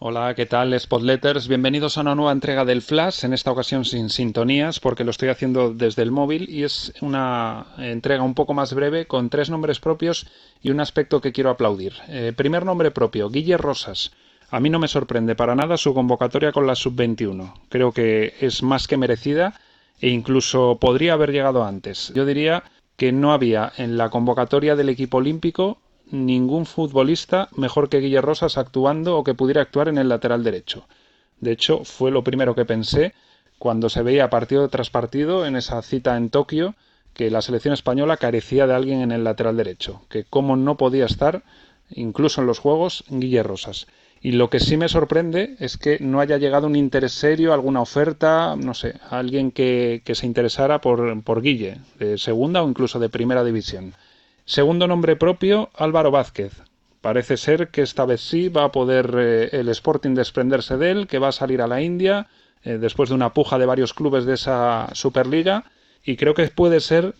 Hola, ¿qué tal Spotletters? Bienvenidos a una nueva entrega del Flash, en esta ocasión sin sintonías porque lo estoy haciendo desde el móvil y es una entrega un poco más breve con tres nombres propios y un aspecto que quiero aplaudir. Eh, primer nombre propio, Guille Rosas. A mí no me sorprende para nada su convocatoria con la sub-21. Creo que es más que merecida e incluso podría haber llegado antes. Yo diría que no había en la convocatoria del equipo olímpico ningún futbolista mejor que Guille Rosas actuando o que pudiera actuar en el lateral derecho. De hecho, fue lo primero que pensé cuando se veía partido tras partido en esa cita en Tokio que la selección española carecía de alguien en el lateral derecho, que como no podía estar, incluso en los juegos, Guille Rosas. Y lo que sí me sorprende es que no haya llegado un interés serio, alguna oferta, no sé, alguien que, que se interesara por, por Guille, de segunda o incluso de primera división. Segundo nombre propio, Álvaro Vázquez. Parece ser que esta vez sí va a poder eh, el Sporting desprenderse de él, que va a salir a la India eh, después de una puja de varios clubes de esa Superliga y creo que puede ser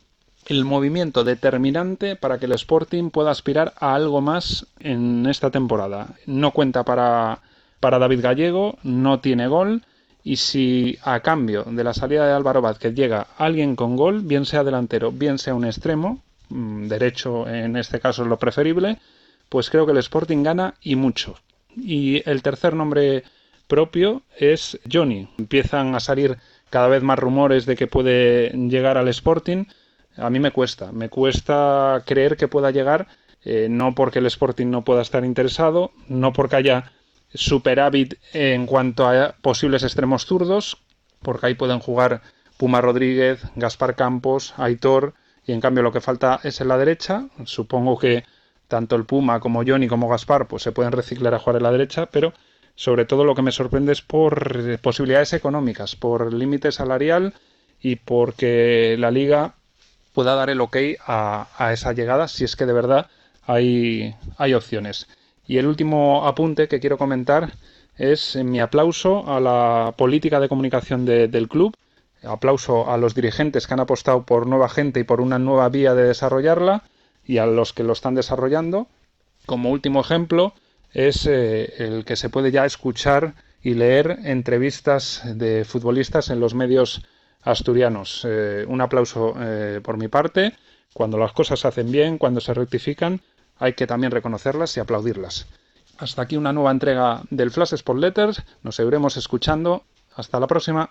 el movimiento determinante para que el Sporting pueda aspirar a algo más en esta temporada. No cuenta para, para David Gallego, no tiene gol y si a cambio de la salida de Álvaro Vázquez llega alguien con gol, bien sea delantero, bien sea un extremo, derecho en este caso es lo preferible, pues creo que el Sporting gana y mucho. Y el tercer nombre propio es Johnny. Empiezan a salir cada vez más rumores de que puede llegar al Sporting. A mí me cuesta, me cuesta creer que pueda llegar, eh, no porque el Sporting no pueda estar interesado, no porque haya superávit en cuanto a posibles extremos zurdos, porque ahí pueden jugar Puma Rodríguez, Gaspar Campos, Aitor, y en cambio lo que falta es en la derecha. Supongo que tanto el Puma como Johnny como Gaspar pues se pueden reciclar a jugar en la derecha, pero sobre todo lo que me sorprende es por posibilidades económicas, por límite salarial y porque la liga pueda dar el ok a, a, esa llegada si es que de verdad hay, hay opciones. Y el último apunte que quiero comentar es mi aplauso a la política de comunicación de, del club Aplauso a los dirigentes que han apostado por nueva gente y por una nueva vía de desarrollarla y a los que lo están desarrollando. Como último ejemplo es eh, el que se puede ya escuchar y leer entrevistas de futbolistas en los medios asturianos. Eh, un aplauso eh, por mi parte. Cuando las cosas se hacen bien, cuando se rectifican, hay que también reconocerlas y aplaudirlas. Hasta aquí una nueva entrega del Flash Sport Letters. Nos seguiremos escuchando. Hasta la próxima.